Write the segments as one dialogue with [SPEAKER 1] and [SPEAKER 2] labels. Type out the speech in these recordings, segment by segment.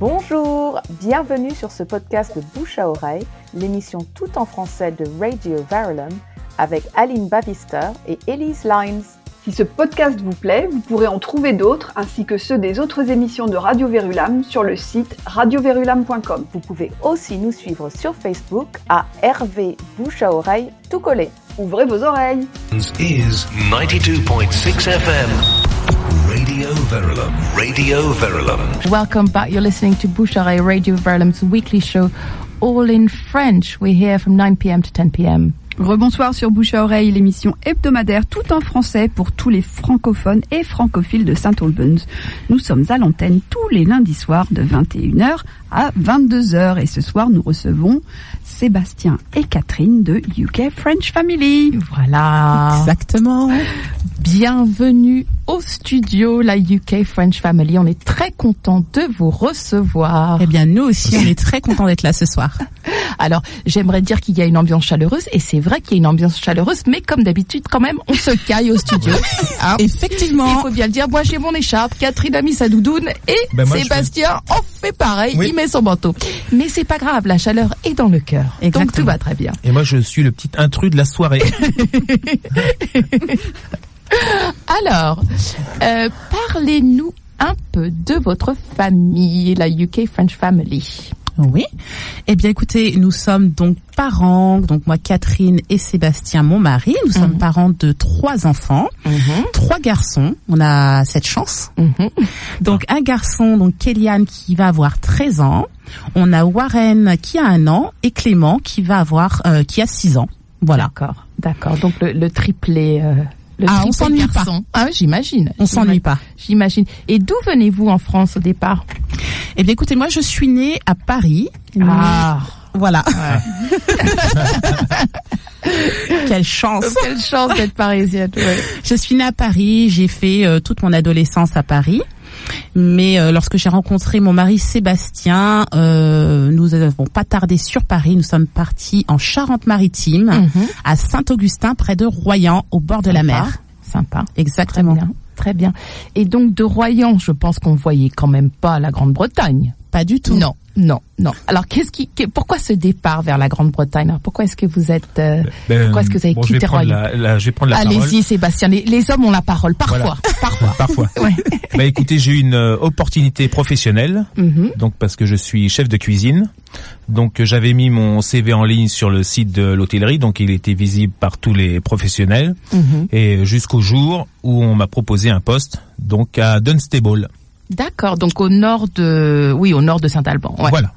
[SPEAKER 1] Bonjour, bienvenue sur ce podcast de Bouche à Oreille, l'émission tout en français de Radio Verulam avec Aline Bavister et Elise Lines.
[SPEAKER 2] Si ce podcast vous plaît, vous pourrez en trouver d'autres ainsi que ceux des autres émissions de Radio Verulam sur le site radioverulam.com.
[SPEAKER 1] Vous pouvez aussi nous suivre sur Facebook à RV Bouche à Oreille tout collé.
[SPEAKER 2] Ouvrez vos oreilles.
[SPEAKER 3] is 92.6 FM. Radio Verulam. Radio Verulam.
[SPEAKER 4] Welcome back. You're listening to Bouchare Radio Verulam's weekly show, all in French. We're here from 9 p.m. to 10 p.m.
[SPEAKER 2] Rebonsoir sur Bouche à Oreille, l'émission hebdomadaire tout en français pour tous les francophones et francophiles de Saint Albans. Nous sommes à l'antenne tous les lundis soirs de 21h à 22h et ce soir nous recevons Sébastien et Catherine de UK French Family.
[SPEAKER 4] Voilà.
[SPEAKER 5] Exactement.
[SPEAKER 4] Bienvenue au studio, la UK French Family. On est très content de vous recevoir.
[SPEAKER 5] Eh bien, nous aussi, on est très contents d'être là ce soir.
[SPEAKER 4] Alors, j'aimerais dire qu'il y a une ambiance chaleureuse, et c'est vrai qu'il y a une ambiance chaleureuse, mais comme d'habitude, quand même, on se caille au studio. Hein
[SPEAKER 5] Effectivement.
[SPEAKER 4] Il faut bien le dire, moi j'ai mon écharpe, Catherine a mis sa doudoune, et
[SPEAKER 6] Ben, moi,
[SPEAKER 4] Sébastien en fait pareil,
[SPEAKER 6] Oui.
[SPEAKER 4] il met son manteau. Mais c'est pas grave, la chaleur est dans le cœur. Donc
[SPEAKER 5] Exactement.
[SPEAKER 4] tout va très bien.
[SPEAKER 6] Et moi, je suis le petit intrus de la soirée.
[SPEAKER 4] Alors, euh, parlez-nous un peu de votre famille, la UK French Family.
[SPEAKER 5] Oui. Eh bien, écoutez, nous sommes donc parents, donc moi, Catherine et Sébastien, mon mari. Nous sommes parents de trois enfants, trois garçons. On a cette chance. Donc, un garçon, donc Kéliane, qui va avoir 13 ans. On a Warren, qui a un an, et Clément, qui va avoir, euh, qui a 6 ans. Voilà.
[SPEAKER 4] D'accord, d'accord. Donc le, le triplé. euh, le
[SPEAKER 5] Ah, on s'ennuie pas.
[SPEAKER 4] Ah, j'imagine.
[SPEAKER 5] On s'ennuie pas.
[SPEAKER 4] J'imagine. Et d'où venez-vous en France au départ
[SPEAKER 5] Eh bien, écoutez, moi, je suis née à Paris.
[SPEAKER 4] Ah,
[SPEAKER 5] Voilà. Quelle chance.
[SPEAKER 4] quelle chance d'être parisienne. ouais.
[SPEAKER 5] Je suis née à Paris, j'ai fait euh, toute mon adolescence à Paris. Mais euh, lorsque j'ai rencontré mon mari Sébastien, euh, nous n'avons pas tardé sur Paris. Nous sommes partis en Charente-Maritime,
[SPEAKER 4] Mhm.
[SPEAKER 5] à Saint-Augustin, près de Royan, au bord de la mer.
[SPEAKER 4] Sympa. Très
[SPEAKER 5] Exactement.
[SPEAKER 4] bien. Très bien. Et donc de Royan, je pense qu'on voyait quand même pas la Grande-Bretagne.
[SPEAKER 5] Pas du tout.
[SPEAKER 4] Non, non, non. Alors qu'est-ce qui, qu'est- pourquoi ce départ vers la Grande-Bretagne? Alors, Pourquoi est-ce que vous êtes, euh,
[SPEAKER 6] Ben,
[SPEAKER 4] pourquoi est-ce que vous avez
[SPEAKER 6] bon, je vais
[SPEAKER 4] quitté
[SPEAKER 6] la, la- je vais prendre la parole.
[SPEAKER 4] Allez-y, Sébastien. Les, les hommes ont la parole parfois,
[SPEAKER 6] Voilà.
[SPEAKER 4] parfois.
[SPEAKER 6] Parfois.
[SPEAKER 4] Ouais.
[SPEAKER 6] bah écoutez, j'ai eu une euh, opportunité professionnelle,
[SPEAKER 4] Mhm.
[SPEAKER 6] donc parce que je suis chef de cuisine. Donc euh, j'avais mis mon CV en ligne sur le site de l'hôtellerie, donc il était visible par tous les professionnels.
[SPEAKER 4] Mhm.
[SPEAKER 6] Et jusqu'au jour où on m'a proposé un poste, donc à Dunstable.
[SPEAKER 4] D'accord. Donc au nord de, oui, au nord de Saint-Alban. Ouais.
[SPEAKER 6] Voilà.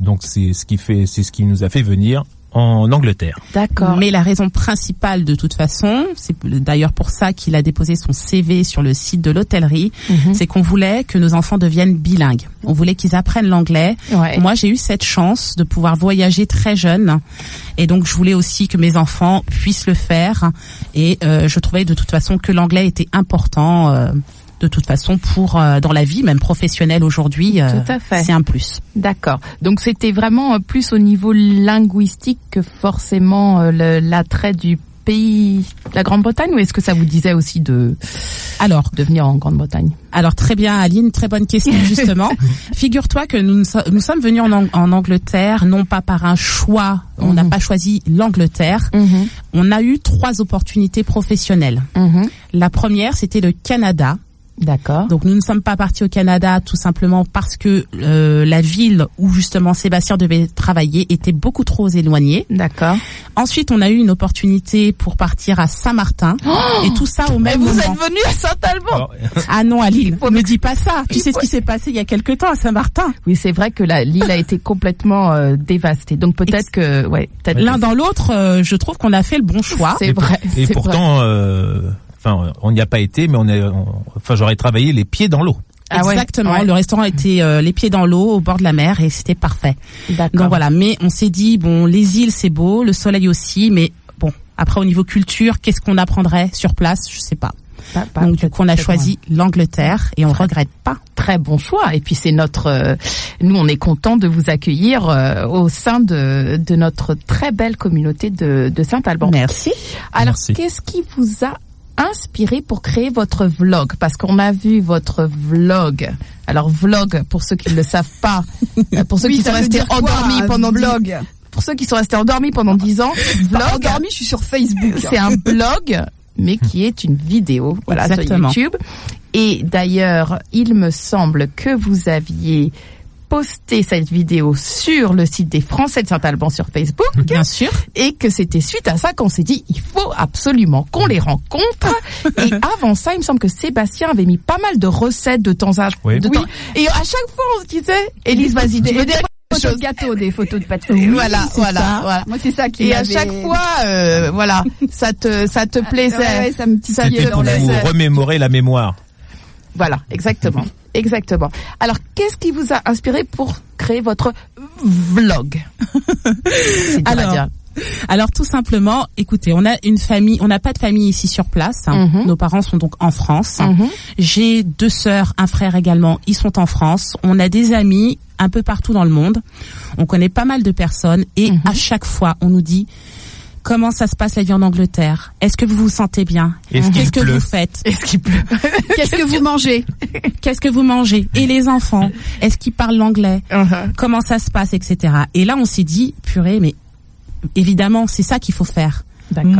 [SPEAKER 6] Donc c'est ce qui fait, c'est ce qui nous a fait venir en Angleterre.
[SPEAKER 4] D'accord.
[SPEAKER 5] Mais la raison principale de toute façon, c'est d'ailleurs pour ça qu'il a déposé son CV sur le site de l'hôtellerie,
[SPEAKER 4] Mhm.
[SPEAKER 5] c'est qu'on voulait que nos enfants deviennent bilingues. On voulait qu'ils apprennent l'anglais.
[SPEAKER 4] Ouais.
[SPEAKER 5] Moi, j'ai eu cette chance de pouvoir voyager très jeune, et donc je voulais aussi que mes enfants puissent le faire. Et euh, je trouvais de toute façon que l'anglais était important. euh, de toute façon, pour euh, dans la vie, même professionnelle aujourd'hui, euh,
[SPEAKER 4] Tout à fait.
[SPEAKER 5] c'est un plus.
[SPEAKER 4] D'accord. Donc c'était vraiment euh, plus au niveau linguistique que forcément l'attrait du pays, la Grande-Bretagne, ou est-ce que ça vous disait aussi de
[SPEAKER 5] Alors,
[SPEAKER 4] de venir en Grande-Bretagne?
[SPEAKER 5] Alors très bien Aline, très bonne question justement. Figure-toi que nous, nous sommes venus en, Ang- en Angleterre non pas par un choix, on n'a
[SPEAKER 4] Mhm.
[SPEAKER 5] pas choisi l'Angleterre, on a eu trois opportunités professionnelles. La première c'était le Canada.
[SPEAKER 4] D'accord.
[SPEAKER 5] Donc nous ne sommes pas partis au Canada tout simplement parce que euh, la ville où justement Sébastien devait travailler était beaucoup trop éloignée.
[SPEAKER 4] D'accord.
[SPEAKER 5] Ensuite on a eu une opportunité pour partir à Saint-Martin et tout ça au
[SPEAKER 4] Mais
[SPEAKER 5] même
[SPEAKER 4] vous
[SPEAKER 5] moment.
[SPEAKER 4] êtes venu à Saint-Alban
[SPEAKER 5] Ah non Aline,
[SPEAKER 4] faut
[SPEAKER 5] ne me dis pas ça.
[SPEAKER 4] il
[SPEAKER 5] Tu sais
[SPEAKER 4] faut-
[SPEAKER 5] ce qui s'est passé il y a quelque temps à Saint-Martin.
[SPEAKER 4] Oui, c'est vrai que la- l'île a été complètement euh, dévastée. Donc peut-être que, ouais, peut-être
[SPEAKER 5] L'un dans l'autre, euh, je trouve qu'on a fait le bon choix.
[SPEAKER 4] c'est vrai.
[SPEAKER 6] Et pourtant, euh, enfin, on n'y a pas été, mais on est, on- enfin, j'aurais travaillé les pieds dans l'eau.
[SPEAKER 4] Ah
[SPEAKER 5] Exactement.
[SPEAKER 4] ouais.
[SPEAKER 5] Le restaurant était euh, les pieds dans l'eau, au bord de la mer, et c'était parfait.
[SPEAKER 4] D'accord.
[SPEAKER 5] Donc voilà. Mais on s'est dit bon, les îles c'est beau, le soleil aussi, mais bon, après au niveau culture, qu'est-ce qu'on apprendrait sur place? Je sais pas.
[SPEAKER 4] Pas- pas-
[SPEAKER 5] Donc du coup, on a choisi l'Angleterre et on
[SPEAKER 4] Très
[SPEAKER 5] regrette pas.
[SPEAKER 4] très bon choix. Et puis c'est notre, euh, nous on est content de vous accueillir euh, au sein de, de notre très belle communauté de, de Saint-Alban.
[SPEAKER 5] Merci.
[SPEAKER 4] Alors qu'est-ce qui vous a inspiré pour créer votre vlog Parce qu'on a vu votre vlog. Alors vlog, pour ceux qui ne le savent pas, euh, pour ceux
[SPEAKER 2] Oui,
[SPEAKER 4] qui sont restés
[SPEAKER 2] quoi,
[SPEAKER 4] endormis pendant
[SPEAKER 2] blog.
[SPEAKER 4] pour ceux qui sont restés endormis pendant 10 ans,
[SPEAKER 2] Pas
[SPEAKER 4] vlog,
[SPEAKER 2] endormi, je suis sur Facebook.
[SPEAKER 4] c'est un blog, mais qui est une vidéo, voilà,
[SPEAKER 5] Exactement.
[SPEAKER 4] sur YouTube. Et d'ailleurs, il me semble que vous aviez posté cette vidéo sur le site des Français de Saint-Alban sur Facebook.
[SPEAKER 5] Bien sûr.
[SPEAKER 4] Et que c'était suite à ça qu'on s'est dit, il faut absolument qu'on les rencontre. et avant ça, il me semble que Sébastien avait mis pas mal de recettes de temps à
[SPEAKER 6] Oui.
[SPEAKER 4] de temps. Et à chaque fois, on se disait, Élise, vas-y, tu veux dire
[SPEAKER 2] photos de gâteaux, des photos de pâte
[SPEAKER 4] Voilà, voilà,
[SPEAKER 5] ça.
[SPEAKER 4] voilà.
[SPEAKER 2] Moi, c'est ça qui
[SPEAKER 4] Et à chaque fois, euh, voilà, ça te, ça te plaisait.
[SPEAKER 2] Ouais, ouais, ça me
[SPEAKER 4] Ça
[SPEAKER 6] pour vous remémorer la mémoire.
[SPEAKER 4] Voilà, exactement, exactement. Alors, qu'est-ce qui vous a inspiré pour créer votre vlog à
[SPEAKER 5] Alors,
[SPEAKER 4] dire.
[SPEAKER 5] Alors tout simplement, écoutez, on a une famille, on n'a pas de famille ici sur place. hein.
[SPEAKER 4] Mhm.
[SPEAKER 5] Nos parents sont donc en France.
[SPEAKER 4] Mhm.
[SPEAKER 5] J'ai deux sœurs, un frère également. Ils sont en France. On a des amis un peu partout dans le monde. On connaît pas mal de personnes et
[SPEAKER 4] Mhm.
[SPEAKER 5] à chaque fois, on nous dit comment ça se passe la vie en Angleterre? Est-ce que vous vous sentez bien? Qu'est-ce que vous faites?
[SPEAKER 4] Est-ce qu'il pleut?
[SPEAKER 2] Qu'est-ce que vous mangez?
[SPEAKER 5] Qu'est-ce que vous mangez? Et les enfants? Est-ce qu'ils parlent l'anglais?
[SPEAKER 4] Uh-huh.
[SPEAKER 5] comment ça se passe, etc. Et là, on s'est dit, purée, mais évidemment, c'est ça qu'il faut faire.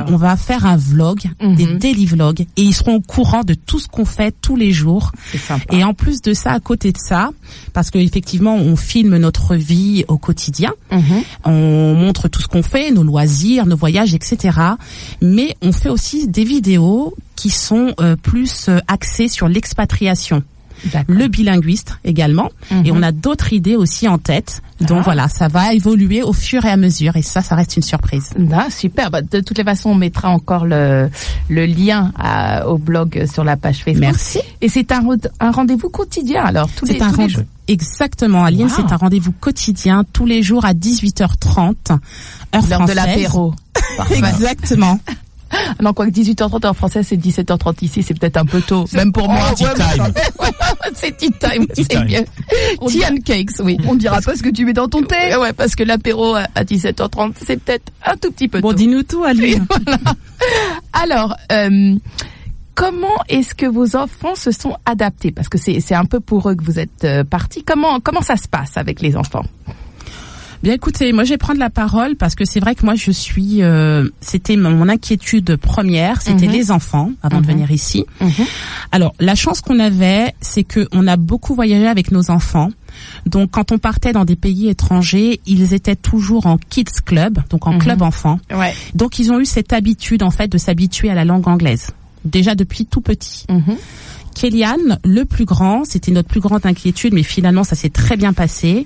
[SPEAKER 5] On va faire un vlog,
[SPEAKER 4] Mhm.
[SPEAKER 5] des daily vlogs, et ils seront au courant de tout ce qu'on fait tous les jours.
[SPEAKER 4] Sympa.
[SPEAKER 5] Et en plus de ça, à côté de ça, parce que effectivement, on filme notre vie au quotidien,
[SPEAKER 4] Mhm.
[SPEAKER 5] on montre tout ce qu'on fait, nos loisirs, nos voyages, etc. Mais on fait aussi des vidéos qui sont euh, plus euh, axées sur l'expatriation. Le bilinguiste également
[SPEAKER 4] Mhm.
[SPEAKER 5] et on a d'autres idées aussi en tête. Donc
[SPEAKER 4] Ah.
[SPEAKER 5] voilà, ça va évoluer au fur et à mesure et ça, ça reste une surprise.
[SPEAKER 4] Ah, super. Bah, de toutes les façons, on mettra encore le, le lien à- au blog sur la page Facebook.
[SPEAKER 5] Merci.
[SPEAKER 4] Et c'est un, re- un rendez-vous quotidien alors tous les,
[SPEAKER 5] C'est un
[SPEAKER 4] tous les jours.
[SPEAKER 5] Exactement, Aline,
[SPEAKER 4] Wow.
[SPEAKER 5] c'est un rendez-vous quotidien tous les jours à 18h30 heure
[SPEAKER 4] L'heure de l'apéro.
[SPEAKER 5] Exactement.
[SPEAKER 4] Non, quoi que 18h30 en français, c'est 17h30 ici, c'est peut-être un peu tôt, même pour moi.
[SPEAKER 6] Tea time.
[SPEAKER 4] c'est tea time,
[SPEAKER 6] Tea
[SPEAKER 4] c'est.
[SPEAKER 2] On
[SPEAKER 4] Tea and cakes, oui.
[SPEAKER 2] On dira pas ce que tu mets dans ton thé.
[SPEAKER 4] Ouais, ouais, parce que l'apéro à à 17h30, c'est peut-être un tout petit peu
[SPEAKER 5] Bon,
[SPEAKER 4] tôt.
[SPEAKER 5] dis-nous tout, Aline.
[SPEAKER 4] Alors, euh, comment est-ce que vos enfants se sont adaptés? Parce que c'est c'est un peu pour eux que vous êtes euh, partis. Comment comment ça se passe avec les enfants?
[SPEAKER 5] Bien écoutez, moi je vais prendre la parole parce que c'est vrai que moi je suis, euh, c'était mon inquiétude première, c'était
[SPEAKER 4] Mhm.
[SPEAKER 5] les enfants avant de
[SPEAKER 4] Mhm.
[SPEAKER 5] venir ici. Alors la chance qu'on avait, c'est que on a beaucoup voyagé avec nos enfants. Donc quand on partait dans des pays étrangers, ils étaient toujours en kids club, donc en
[SPEAKER 4] Mhm.
[SPEAKER 5] club enfant.
[SPEAKER 4] Ouais.
[SPEAKER 5] Donc ils ont eu cette habitude en fait de s'habituer à la langue anglaise déjà depuis tout petit. Kélian, le plus grand, c'était notre plus grande inquiétude, mais finalement ça s'est très bien passé.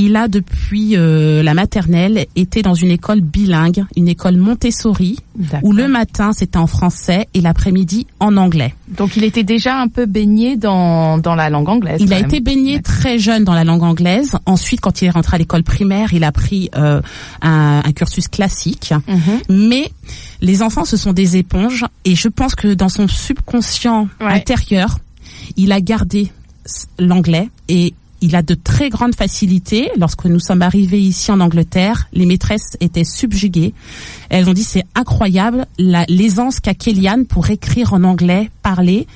[SPEAKER 5] Il a depuis euh, la maternelle été dans une école bilingue, une école Montessori, où le matin c'était en français et l'après-midi en anglais.
[SPEAKER 4] Donc il était déjà un peu baigné dans dans la langue anglaise.
[SPEAKER 5] Il a
[SPEAKER 4] même.
[SPEAKER 5] été baigné très jeune dans la langue anglaise. Ensuite, quand il est rentré à l'école primaire, il a pris euh, un, un cursus classique.
[SPEAKER 4] Mhm.
[SPEAKER 5] Mais les enfants, ce sont des éponges, et je pense que dans son subconscient
[SPEAKER 4] Ouais.
[SPEAKER 5] intérieur, il a gardé l'anglais et il a de très grandes facilités. Lorsque nous sommes arrivés ici en Angleterre, les maîtresses étaient subjuguées. Elles ont dit c'est incroyable la- l'aisance qu'a Kéliane pour écrire en anglais, parler.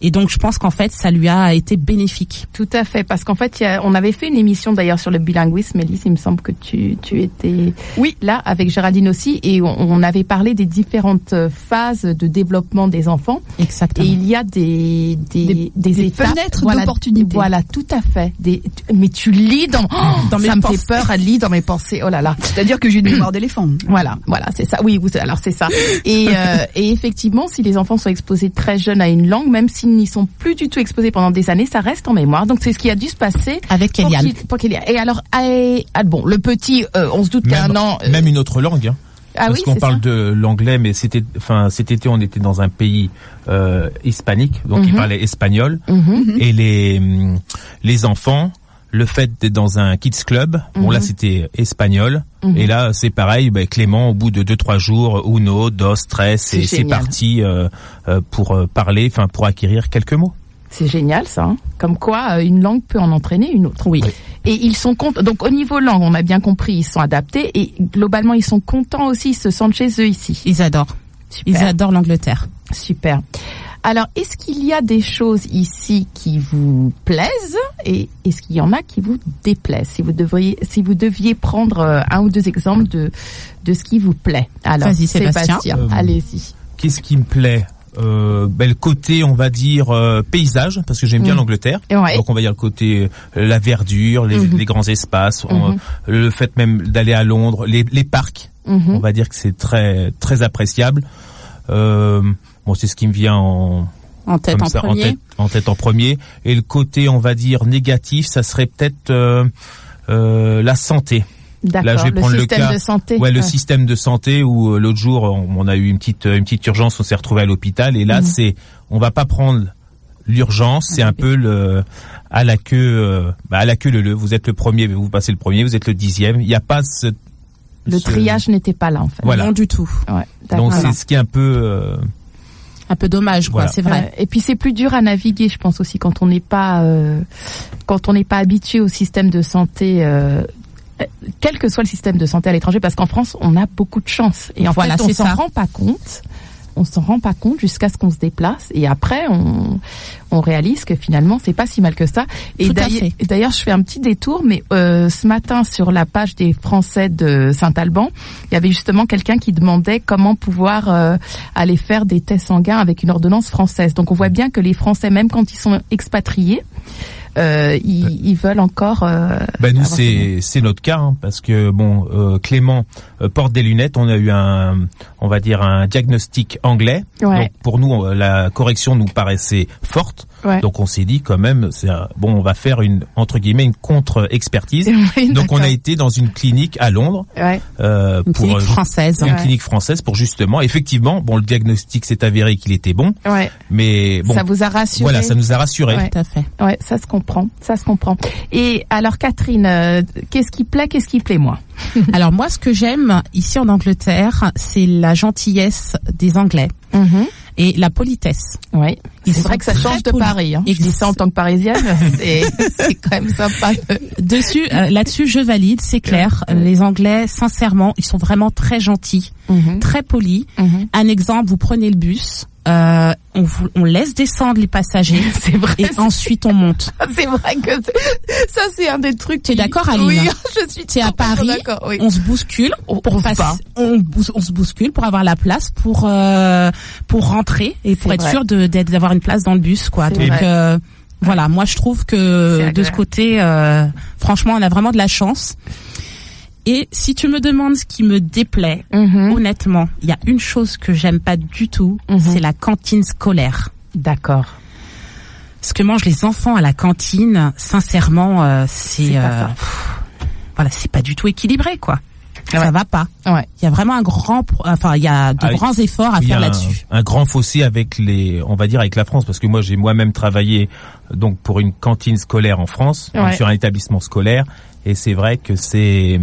[SPEAKER 5] Et donc je pense qu'en fait ça lui a été bénéfique.
[SPEAKER 4] Tout à fait, parce qu'en fait, il y a- on avait fait une émission d'ailleurs sur le bilinguisme, Elise, il me semble que tu, tu étais
[SPEAKER 2] Oui.
[SPEAKER 4] là avec Géraldine aussi, et on, on avait parlé des différentes phases de développement des enfants.
[SPEAKER 5] Exactement.
[SPEAKER 4] Et il y a des des,
[SPEAKER 2] Des-
[SPEAKER 4] des,
[SPEAKER 2] des
[SPEAKER 4] étapes,
[SPEAKER 2] fenêtres
[SPEAKER 4] voilà,
[SPEAKER 2] d'opportunité.
[SPEAKER 4] Voilà, tout à fait. Des, tu- mais tu lis dans,
[SPEAKER 5] Dans mes
[SPEAKER 4] ça me
[SPEAKER 5] pensées.
[SPEAKER 4] fait peur, elle lit dans mes pensées. Oh là là.
[SPEAKER 2] C'est-à-dire que j'ai une mémoire d'éléphant.
[SPEAKER 4] Voilà, voilà, c'est ça. Oui, vous, alors c'est ça. Et, euh, et effectivement, si les enfants sont exposés très jeunes à une langue, même s'ils n'y sont plus du tout exposés pendant des années, ça reste en mémoire. Donc c'est ce qui a dû se passer
[SPEAKER 5] Avec
[SPEAKER 4] pour
[SPEAKER 5] Kéliane.
[SPEAKER 4] Et alors, ah, ah, bon, le petit, euh, on se doute qu'un
[SPEAKER 6] Même,
[SPEAKER 4] an. euh,
[SPEAKER 6] même une autre langue. Hein.
[SPEAKER 4] ah
[SPEAKER 6] Parce
[SPEAKER 4] oui,
[SPEAKER 6] qu'on parle
[SPEAKER 4] ça.
[SPEAKER 6] de l'anglais, mais c'était, enfin, cet été, on était dans un pays euh, hispanique, donc ils
[SPEAKER 4] Mhm.
[SPEAKER 6] parlaient espagnol,
[SPEAKER 4] Mhm.
[SPEAKER 6] et les hum, les enfants, le fait d'être dans un kids club, bon là
[SPEAKER 4] Mhm.
[SPEAKER 6] c'était espagnol,
[SPEAKER 4] Mhm.
[SPEAKER 6] et là c'est pareil, ben, Clément au bout de deux trois jours, uno, dos, tres,
[SPEAKER 4] C'est
[SPEAKER 6] et c'est parti euh, euh, pour euh, parler, enfin pour acquérir quelques mots.
[SPEAKER 4] C'est génial ça. hein. Comme quoi, euh, une langue peut en entraîner une autre.
[SPEAKER 5] Oui.
[SPEAKER 4] Et ils sont contents. Donc au niveau langue, on a bien compris, ils sont adaptés et globalement ils sont contents aussi, ils se sentent chez eux ici.
[SPEAKER 5] Ils adorent.
[SPEAKER 4] Super.
[SPEAKER 5] Ils adorent l'Angleterre.
[SPEAKER 4] Super. Alors, est-ce qu'il y a des choses ici qui vous plaisent et est-ce qu'il y en a qui vous déplaisent? Si vous devriez, si vous deviez prendre euh, un ou deux exemples de de ce qui vous plaît. Alors,
[SPEAKER 5] Vas-y, Sébastien.
[SPEAKER 6] Euh,
[SPEAKER 4] allez-y.
[SPEAKER 6] Qu'est-ce qui me plaît? Euh, ben, le côté, on va dire euh, paysage, parce que j'aime bien
[SPEAKER 4] Mm.
[SPEAKER 6] l'Angleterre.
[SPEAKER 4] Ouais.
[SPEAKER 6] Donc on va dire le côté euh, la verdure, les,
[SPEAKER 4] Mhm.
[SPEAKER 6] les grands espaces, on-
[SPEAKER 4] Mhm.
[SPEAKER 6] le fait même d'aller à Londres, les, les parcs.
[SPEAKER 4] Mhm.
[SPEAKER 6] On va dire que c'est très très appréciable. Euh, bon, c'est ce qui me vient en
[SPEAKER 5] En tête en
[SPEAKER 6] tête, en tête en premier. Et le côté, on va dire négatif, ça serait peut-être euh, euh, la santé. Là, je
[SPEAKER 4] D'accord.
[SPEAKER 6] vais
[SPEAKER 4] Le
[SPEAKER 6] prendre le
[SPEAKER 4] système
[SPEAKER 6] cas.
[SPEAKER 4] de santé.
[SPEAKER 6] Ouais, le système de santé où euh, l'autre jour on, a eu une petite une petite urgence, on s'est retrouvé à l'hôpital et là
[SPEAKER 4] Mhm.
[SPEAKER 6] c'est on va pas prendre l'urgence, c'est un peu le à la queue euh, bah, à la queue le le. Vous êtes le premier, vous passez le premier, vous êtes le dixième. Il n'y a pas
[SPEAKER 4] Le triage n'était pas là en fait.
[SPEAKER 6] Voilà.
[SPEAKER 5] Non du tout.
[SPEAKER 4] Ouais. d'accord.
[SPEAKER 6] Donc c'est ce qui est un peu euh,
[SPEAKER 5] Un peu dommage, quoi.
[SPEAKER 6] Voilà.
[SPEAKER 5] C'est vrai.
[SPEAKER 4] Et puis c'est plus dur à naviguer, je pense aussi quand on n'est pas euh, quand on n'est pas habitué au système de santé. Euh, quel que soit le système de santé à l'étranger, parce qu'en France, on a beaucoup de chance. Et en
[SPEAKER 5] Voilà,
[SPEAKER 4] fait, on s'en rend pas compte. On s'en rend pas compte jusqu'à ce qu'on se déplace. Et après, on, on réalise que finalement, c'est pas si mal que ça. Et d'ailleurs- je fais un petit détour, mais euh, ce matin, sur la page des Français de Saint-Alban, il y avait justement quelqu'un qui demandait comment pouvoir euh, aller faire des tests sanguins avec une ordonnance française. Donc on voit bien que les Français, même quand ils sont expatriés, euh, ils, ils veulent encore. euh,
[SPEAKER 6] Ben nous c'est c'est notre cas hein, parce que bon euh, Clément porte des lunettes. On a eu un on va dire un diagnostic anglais.
[SPEAKER 4] Ouais.
[SPEAKER 6] Donc pour nous euh, la correction nous paraissait forte.
[SPEAKER 4] Ouais.
[SPEAKER 6] Donc on s'est dit quand même c'est un- bon on va faire une entre guillemets une contre expertise.
[SPEAKER 4] Oui,
[SPEAKER 6] Donc on a été dans une clinique à Londres
[SPEAKER 4] Ouais.
[SPEAKER 6] euh,
[SPEAKER 5] Une
[SPEAKER 6] pour
[SPEAKER 5] clinique
[SPEAKER 6] euh,
[SPEAKER 5] française.
[SPEAKER 6] une
[SPEAKER 4] Ouais.
[SPEAKER 6] clinique française pour justement effectivement bon le diagnostic s'est avéré qu'il était bon
[SPEAKER 4] Ouais.
[SPEAKER 6] mais bon
[SPEAKER 4] ça vous a rassuré?
[SPEAKER 6] voilà ça nous a rassuré.
[SPEAKER 4] Ouais.
[SPEAKER 5] Tout à fait.
[SPEAKER 4] Ouais, ça se comprend, ça se comprend. Et alors Catherine, euh, qu'est-ce qui plaît, qu'est-ce qui plaît moins?
[SPEAKER 5] Alors moi, ce que j'aime ici en Angleterre, c'est la gentillesse des Anglais et la politesse.
[SPEAKER 4] Oui, c'est vrai que ça change de. Paris. Hein. Je dis ça en tant que parisienne, c'est quand même sympa. de-
[SPEAKER 5] Dessus, euh, là-dessus, je valide, c'est clair. Les Anglais, sincèrement, ils sont vraiment très gentils, très polis.
[SPEAKER 4] Mhm.
[SPEAKER 5] Un exemple, vous prenez le bus, euh, on, on laisse descendre les passagers
[SPEAKER 4] C'est vrai.
[SPEAKER 5] et ensuite on monte.
[SPEAKER 4] C'est vrai que c'est- ça c'est un des trucs.
[SPEAKER 5] T'es
[SPEAKER 4] qui-
[SPEAKER 5] d'accord, Aline
[SPEAKER 4] Oui, je suis.
[SPEAKER 5] T'es à Paris.
[SPEAKER 4] Oui.
[SPEAKER 5] on se bouscule
[SPEAKER 4] On-
[SPEAKER 5] pour
[SPEAKER 4] on se
[SPEAKER 5] passer-
[SPEAKER 4] bat.
[SPEAKER 5] on, bous- on se bouscule pour avoir la place pour euh, pour rentrer et pour être
[SPEAKER 4] vrai.
[SPEAKER 5] sûr de d'avoir une place dans le bus quoi. Donc euh, voilà, moi je trouve que de ce côté euh, franchement, on a vraiment de la chance. Et si tu me demandes ce qui me déplaît,
[SPEAKER 4] Mhm.
[SPEAKER 5] honnêtement, il y a une chose que j'aime pas du tout,
[SPEAKER 4] Mhm.
[SPEAKER 5] c'est la cantine scolaire.
[SPEAKER 4] D'accord.
[SPEAKER 5] Ce que mangent les enfants à la cantine, sincèrement, euh, c'est euh, voilà, c'est pas du tout équilibré quoi. Ça
[SPEAKER 4] Ouais.
[SPEAKER 5] va pas.
[SPEAKER 4] Ouais.
[SPEAKER 5] Il y a vraiment un grand, enfin, il y a de
[SPEAKER 6] Ah
[SPEAKER 5] grands efforts à faire là-dessus.
[SPEAKER 6] un grand fossé avec les, on va dire avec la France, parce que moi j'ai moi-même travaillé donc pour une cantine scolaire en France,
[SPEAKER 4] Ouais.
[SPEAKER 6] donc sur un établissement scolaire, et c'est vrai que c'est,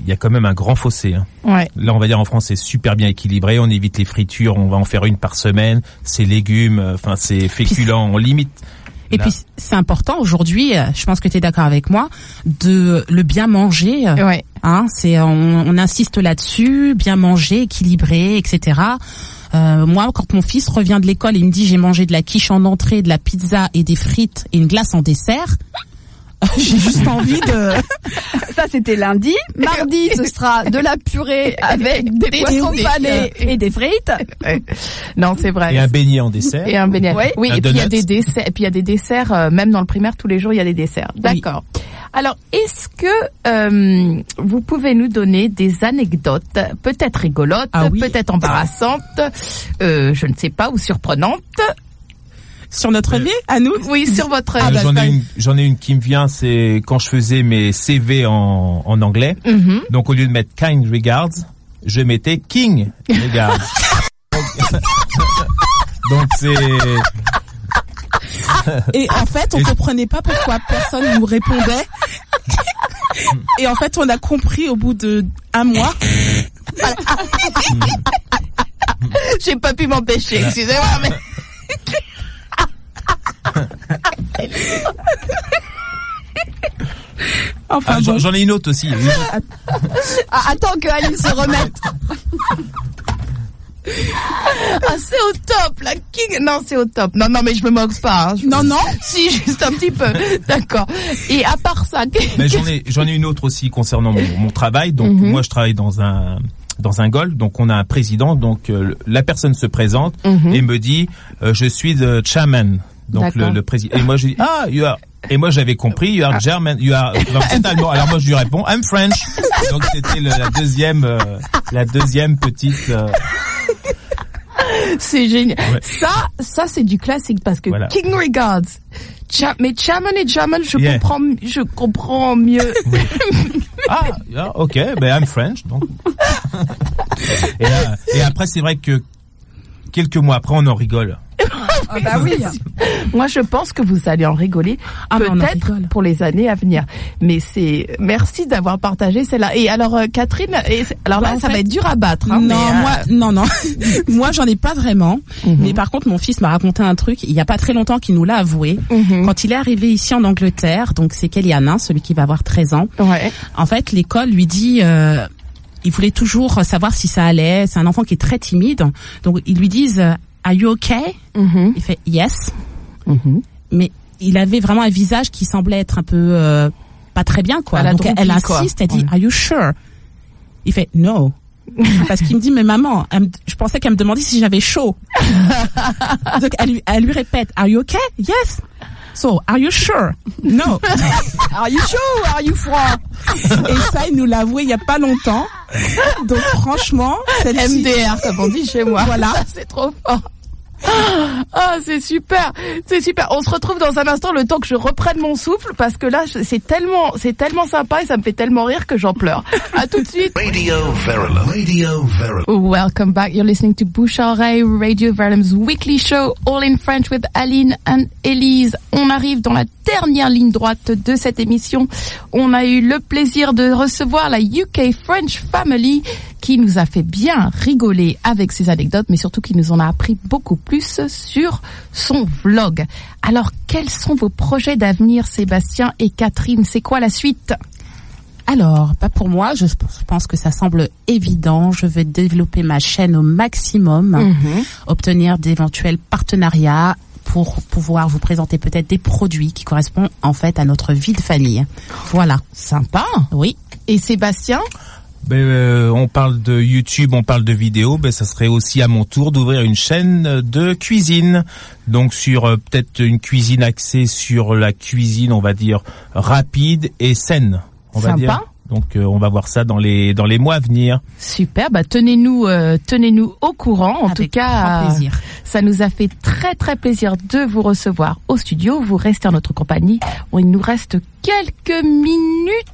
[SPEAKER 6] il y a quand même un grand fossé. hein.
[SPEAKER 4] Ouais.
[SPEAKER 6] Là, on va dire en France, c'est super bien équilibré. On évite les fritures, on va en faire une par semaine. C'est légumes, euh, enfin c'est féculents, on limite.
[SPEAKER 5] Et
[SPEAKER 6] Là-
[SPEAKER 5] puis c'est important aujourd'hui, euh, je pense que tu es d'accord avec moi, de le bien manger. euh,
[SPEAKER 4] Ouais.
[SPEAKER 5] Hein, c'est on, on insiste là-dessus, bien manger, équilibré, etc. Euh, moi, quand mon fils revient de l'école et il me dit j'ai mangé de la quiche en entrée, de la pizza et des frites et une glace en dessert, j'ai juste envie de
[SPEAKER 2] Ça, c'était lundi. Mardi, ce sera de la purée avec des,
[SPEAKER 4] Des
[SPEAKER 2] poissons panés et des frites.
[SPEAKER 4] Non, c'est vrai.
[SPEAKER 6] Et un beignet en dessert.
[SPEAKER 4] Et un beignet. Oui,
[SPEAKER 6] Un
[SPEAKER 4] et puis il y a des desserts. Et puis il y a des desserts, euh, même dans le primaire, tous les jours, il y a des desserts. D'accord. Alors, est-ce que euh, vous pouvez nous donner des anecdotes, peut-être rigolotes,
[SPEAKER 5] Ah oui.
[SPEAKER 4] peut-être embarrassantes, euh, je ne sais pas, ou surprenantes,
[SPEAKER 5] sur notre vie à nous?
[SPEAKER 4] oui, sur votre.
[SPEAKER 6] Euh, j'en ai une, j'en ai une qui me vient, c'est quand je faisais mes CV en, en anglais.
[SPEAKER 4] Mhm.
[SPEAKER 6] Donc au lieu de mettre kind regards, je mettais king regards. Donc c'est
[SPEAKER 5] Et en fait, on
[SPEAKER 6] Et-
[SPEAKER 5] comprenait pas pourquoi personne nous répondait. Et en fait, on a compris au bout de un mois.
[SPEAKER 4] J'ai pas pu m'empêcher, excusez-moi, mais.
[SPEAKER 5] Enfin
[SPEAKER 6] Ah, j'en
[SPEAKER 5] bon.
[SPEAKER 6] j'en ai une autre aussi.
[SPEAKER 2] Ah, attends que Aline se remette.
[SPEAKER 4] Ah, c'est au top, la King. Non, c'est au top. Non, non, mais je me moque pas. hein. Je-
[SPEAKER 5] Non, non.
[SPEAKER 4] Si, juste un petit peu. D'accord. Et à part ça,
[SPEAKER 6] Mais j'en ai, j'en ai une autre aussi concernant mon, mon travail. Donc
[SPEAKER 4] Mhm.
[SPEAKER 6] moi, je travaille dans un dans un golf. Donc on a un président. Donc euh, la personne se présente
[SPEAKER 4] Mhm.
[SPEAKER 6] et me dit, euh, je suis the chairman. Donc le, le président. Et moi je dis, ah, you are. Et moi j'avais compris, you are German, you are. C'est allemand. Alors moi je lui réponds, I'm French. Donc c'était le- la deuxième, euh, la deuxième petite. euh,
[SPEAKER 4] c'est génial.
[SPEAKER 6] Ouais.
[SPEAKER 4] Ça, ça c'est du classique parce que
[SPEAKER 6] Voilà.
[SPEAKER 4] King Regards. Cha- mais Chairman et German, je
[SPEAKER 6] Yeah.
[SPEAKER 4] comprends, je comprends mieux.
[SPEAKER 6] Ah, yeah, ok, ben I'm French, donc. et, là- et après, c'est vrai que quelques mois après, on en rigole.
[SPEAKER 5] Ah bah oui.
[SPEAKER 4] Moi, je pense que vous allez en rigoler,
[SPEAKER 5] Ah,
[SPEAKER 4] peut-être pour les années à venir. Mais c'est merci d'avoir partagé celle-là. Et alors, euh, Catherine, et alors là,
[SPEAKER 5] Bah,
[SPEAKER 4] ça
[SPEAKER 5] fait-
[SPEAKER 4] va être dur à battre. Hein,
[SPEAKER 5] non,
[SPEAKER 4] euh,
[SPEAKER 5] moi, non, non. moi, j'en ai pas vraiment.
[SPEAKER 4] Mhm.
[SPEAKER 5] Mais par contre, mon fils m'a raconté un truc. Il y a pas très longtemps qu'il nous l'a avoué.
[SPEAKER 4] Mhm.
[SPEAKER 5] Quand il est arrivé ici en Angleterre, donc c'est Kellyanne, hein, celui qui va avoir 13 ans.
[SPEAKER 4] Ouais.
[SPEAKER 5] En fait, l'école lui dit, euh, il voulait toujours savoir si ça allait. C'est un enfant qui est très timide. Donc, ils lui disent, Are you okay?
[SPEAKER 4] Mhm.
[SPEAKER 5] Il fait Yes.
[SPEAKER 4] Mhm.
[SPEAKER 5] Mais il avait vraiment un visage qui semblait être un peu euh, pas très bien, quoi. Donc, elle insiste, elle dit
[SPEAKER 4] Ouais.
[SPEAKER 5] Are you sure? Il fait No. Parce qu'il me dit, mais maman, me- je pensais qu'elle me demandait si j'avais chaud. Donc, elle lui répète, are you okay? Yes. So, are you sure? No. are you sure are you froid? Et ça, il nous l'a avoué il y a pas longtemps. Donc, franchement, celle-ci-
[SPEAKER 4] MDR, comme on dit chez moi.
[SPEAKER 5] Voilà.
[SPEAKER 4] c'est trop fort. Ah, c'est super, c'est super. On se retrouve dans un instant, le temps que je reprenne mon souffle, parce que là, c'est tellement, c'est tellement sympa et ça me fait tellement rire que j'en pleure. À tout de suite.
[SPEAKER 3] Radio Verulam. Radio Verulam.
[SPEAKER 4] Welcome back. You're listening to Bouche à oreille, Radio Verulam's weekly show, all in French with Aline and Elise. On arrive dans la dernière ligne droite de cette émission. On a eu le plaisir de recevoir la UK French Family qui nous a fait bien rigoler avec ses anecdotes, mais surtout qui nous en a appris beaucoup plus sur son vlog. Alors, quels sont vos projets d'avenir, Sébastien et Catherine? C'est quoi la suite?
[SPEAKER 5] Alors, pas pour moi, je pense que ça semble évident. Je vais développer ma chaîne au maximum, obtenir d'éventuels partenariats pour pouvoir vous présenter peut-être des produits qui correspondent en fait à notre vie de famille. Voilà.
[SPEAKER 4] Sympa.
[SPEAKER 5] Oui.
[SPEAKER 4] Et Sébastien?
[SPEAKER 6] Ben, euh, on parle de YouTube, on parle de vidéos. Ben, ça serait aussi à mon tour d'ouvrir une chaîne de cuisine. Donc sur euh, peut-être une cuisine axée sur la cuisine, on va dire rapide et saine. On va dire. Donc euh, on va voir ça dans les dans les mois à venir.
[SPEAKER 4] Super, bah tenez-nous euh, tenez-nous au courant. En
[SPEAKER 5] Avec
[SPEAKER 4] tout cas,
[SPEAKER 5] grand
[SPEAKER 4] euh,
[SPEAKER 5] plaisir.
[SPEAKER 4] ça nous a fait très très plaisir de vous recevoir au studio. Vous restez en notre compagnie. Il nous reste quelques minutes